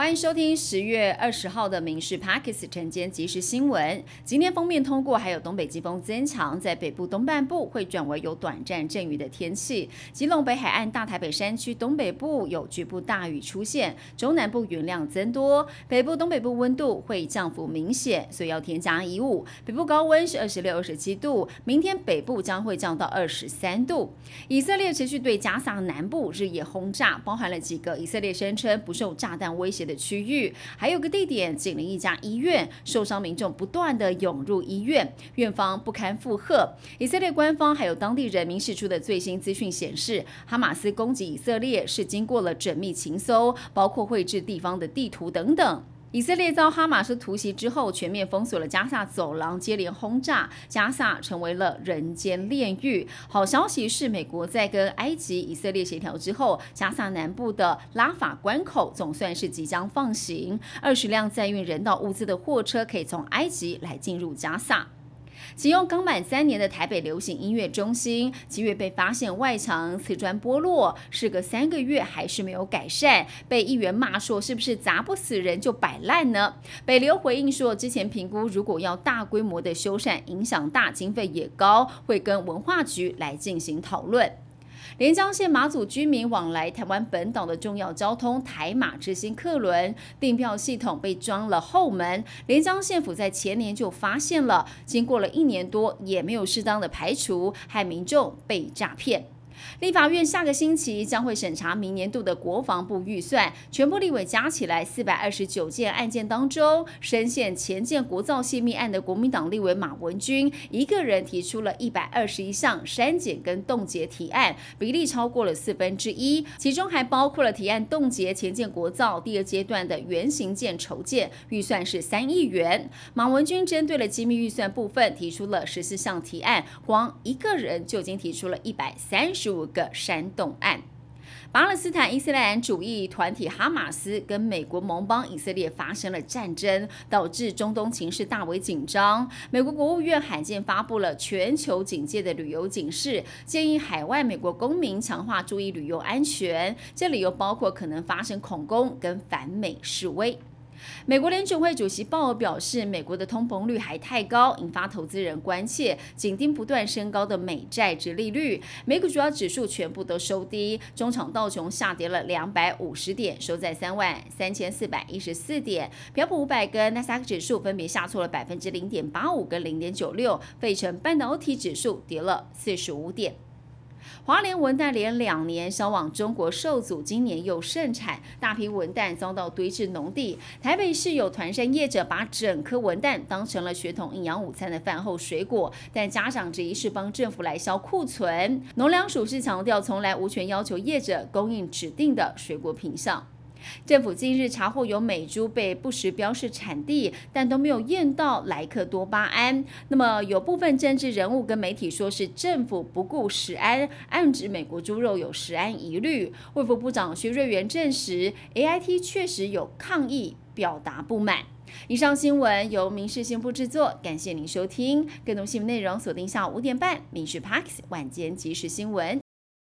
欢迎收听十月二十号的《民事 Parkes 晨间即时新闻》。今天封面通过，还有东北季风增强，在北部东半部会转为有短暂阵雨的天气。吉隆北海岸、大台北山区东北部有局部大雨出现，中南部云量增多。北部、东北部温度会降幅明显，所以要添加衣物。北部高温是二十六、二十七度，明天北部将会降到二十三度。以色列持续对加萨南部日夜轰炸，包含了几个以色列声称不受炸弹威胁的。区域还有个地点，紧邻一家医院，受伤民众不断的涌入医院，院方不堪负荷。以色列官方还有当地人民释出的最新资讯显示，哈马斯攻击以色列是经过了缜密情搜，包括绘制地方的地图等等。以色列遭哈马斯突袭之后，全面封锁了加萨走廊，接连轰炸，加萨成为了人间炼狱。好消息是，美国在跟埃及、以色列协调之后，加萨南部的拉法关口总算是即将放行，二十辆载运人道物资的货车可以从埃及来进入加萨。启用刚满三年的台北流行音乐中心，七月被发现外墙瓷砖剥落，事隔三个月还是没有改善，被议员骂说是不是砸不死人就摆烂呢？北流回应说，之前评估如果要大规模的修缮，影响大，经费也高，会跟文化局来进行讨论。连江县马祖居民往来台湾本岛的重要交通台马之星客轮订票系统被装了后门，连江县府在前年就发现了，经过了一年多也没有适当的排除，害民众被诈骗。立法院下个星期将会审查明年度的国防部预算，全部立委加起来四百二十九件案件当中，深陷前建国造泄密案的国民党立委马文君一个人提出了一百二十一项删减跟冻结提案，比例超过了四分之一，其中还包括了提案冻结前建国造第二阶段的原型件筹建，预算是三亿元。马文君针对了机密预算部分提出了十四项提案，光一个人就已经提出了一百三十。五个煽动案，巴勒斯坦伊斯兰主义团体哈马斯跟美国盟邦以色列发生了战争，导致中东情势大为紧张。美国国务院罕见发布了全球警戒的旅游警示，建议海外美国公民强化注意旅游安全。这里又包括可能发生恐攻跟反美示威。美国联准会主席鲍尔表示，美国的通膨率还太高，引发投资人关切，紧盯不断升高的美债值利率。美股主要指数全部都收低，中场道琼下跌了两百五十点，收在三万三千四百一十四点。标普五百跟纳斯达克指数分别下挫了百分之零点八五跟零点九六，费城半导体指数跌了四十五点。华联文旦连两年销往中国受阻，今年又盛产，大批文旦遭到堆至农地。台北市有团山业者把整颗文旦当成了血统营养午餐的饭后水果，但家长质疑是帮政府来销库存。农粮署是强调，从来无权要求业者供应指定的水果品项。政府近日查获有美猪被不实标示产地，但都没有验到莱克多巴胺。那么有部分政治人物跟媒体说是政府不顾食安，暗指美国猪肉有食安疑虑。卫福部长薛瑞元证实，A I T 确实有抗议，表达不满。以上新闻由民事新闻制作，感谢您收听。更多新闻内容锁定下午五点半《民事 Parks 晚间即时新闻》。